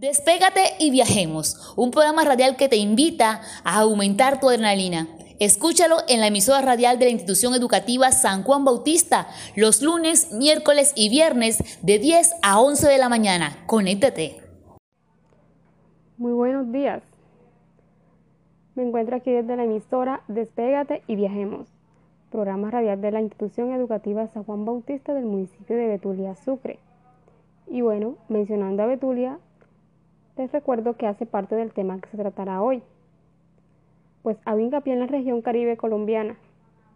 Despégate y viajemos, un programa radial que te invita a aumentar tu adrenalina. Escúchalo en la emisora radial de la institución educativa San Juan Bautista los lunes, miércoles y viernes de 10 a 11 de la mañana. Conéctate. Muy buenos días. Me encuentro aquí desde la emisora Despégate y viajemos, programa radial de la institución educativa San Juan Bautista del municipio de Betulia, Sucre. Y bueno, mencionando a Betulia, les recuerdo que hace parte del tema que se tratará hoy, pues hago hincapié en la región caribe colombiana,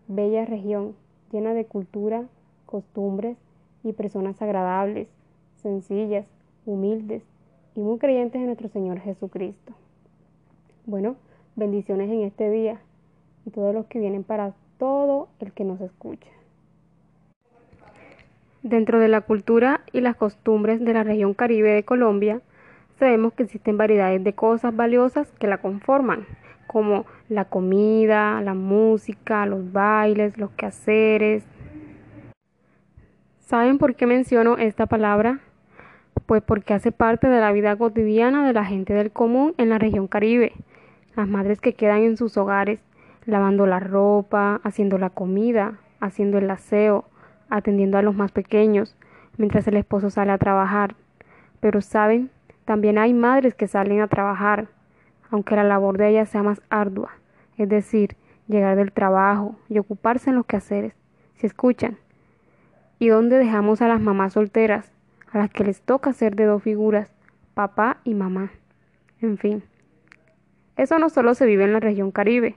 bella región llena de cultura, costumbres y personas agradables, sencillas, humildes y muy creyentes en nuestro Señor Jesucristo. Bueno, bendiciones en este día y todos los que vienen para todo el que nos escucha. Dentro de la cultura y las costumbres de la región caribe de Colombia, sabemos que existen variedades de cosas valiosas que la conforman, como la comida, la música, los bailes, los quehaceres. ¿Saben por qué menciono esta palabra? Pues porque hace parte de la vida cotidiana de la gente del común en la región caribe. Las madres que quedan en sus hogares, lavando la ropa, haciendo la comida, haciendo el aseo, atendiendo a los más pequeños, mientras el esposo sale a trabajar. Pero saben, también hay madres que salen a trabajar, aunque la labor de ellas sea más ardua, es decir, llegar del trabajo y ocuparse en los quehaceres. ¿Se escuchan? ¿Y dónde dejamos a las mamás solteras, a las que les toca ser de dos figuras, papá y mamá? En fin, eso no solo se vive en la región caribe,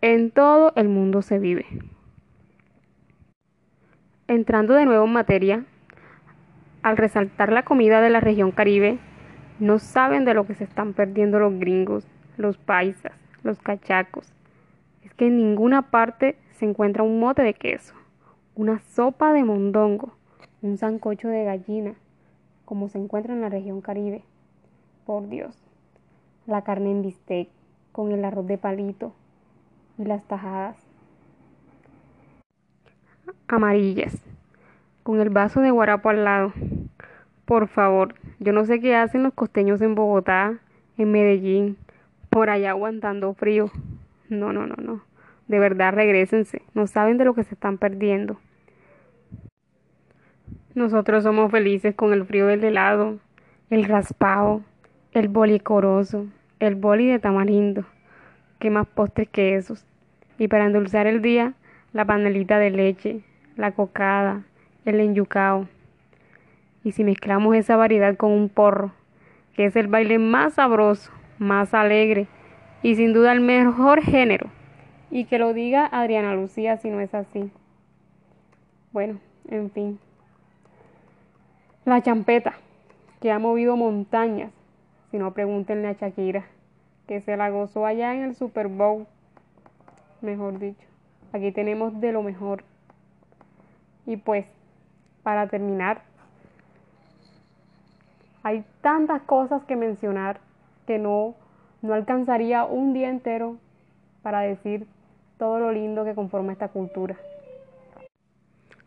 en todo el mundo se vive. Entrando de nuevo en materia, al resaltar la comida de la región caribe, no saben de lo que se están perdiendo los gringos, los paisas, los cachacos. Es que en ninguna parte se encuentra un mote de queso, una sopa de mondongo, un sancocho de gallina, como se encuentra en la región caribe. Por Dios, la carne en bistec, con el arroz de palito y las tajadas amarillas, con el vaso de guarapo al lado. Por favor, yo no sé qué hacen los costeños en Bogotá, en Medellín, por allá aguantando frío. No, no, no, no. De verdad, regresense. No saben de lo que se están perdiendo. Nosotros somos felices con el frío del helado, el raspado, el boli coroso, el boli de tamarindo. ¿Qué más postres que esos? Y para endulzar el día, la panelita de leche, la cocada, el enyucao. Y si mezclamos esa variedad con un porro, que es el baile más sabroso, más alegre y sin duda el mejor género, y que lo diga Adriana Lucía si no es así. Bueno, en fin. La champeta, que ha movido montañas, si no pregúntenle a Shakira, que se la gozó allá en el Super Bowl, mejor dicho. Aquí tenemos de lo mejor. Y pues, para terminar, hay tantas cosas que mencionar que no, no alcanzaría un día entero para decir todo lo lindo que conforma esta cultura.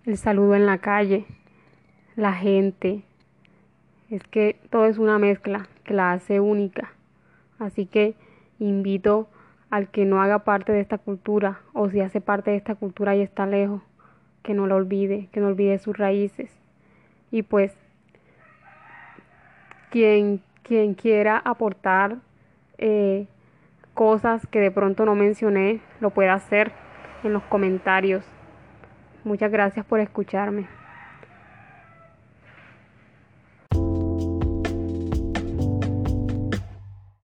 El saludo en la calle, la gente, es que todo es una mezcla que la hace única. Así que invito al que no haga parte de esta cultura o si hace parte de esta cultura y está lejos, que no la olvide, que no olvide sus raíces. Y pues quien, quien quiera aportar eh, cosas que de pronto no mencioné, lo pueda hacer en los comentarios. Muchas gracias por escucharme.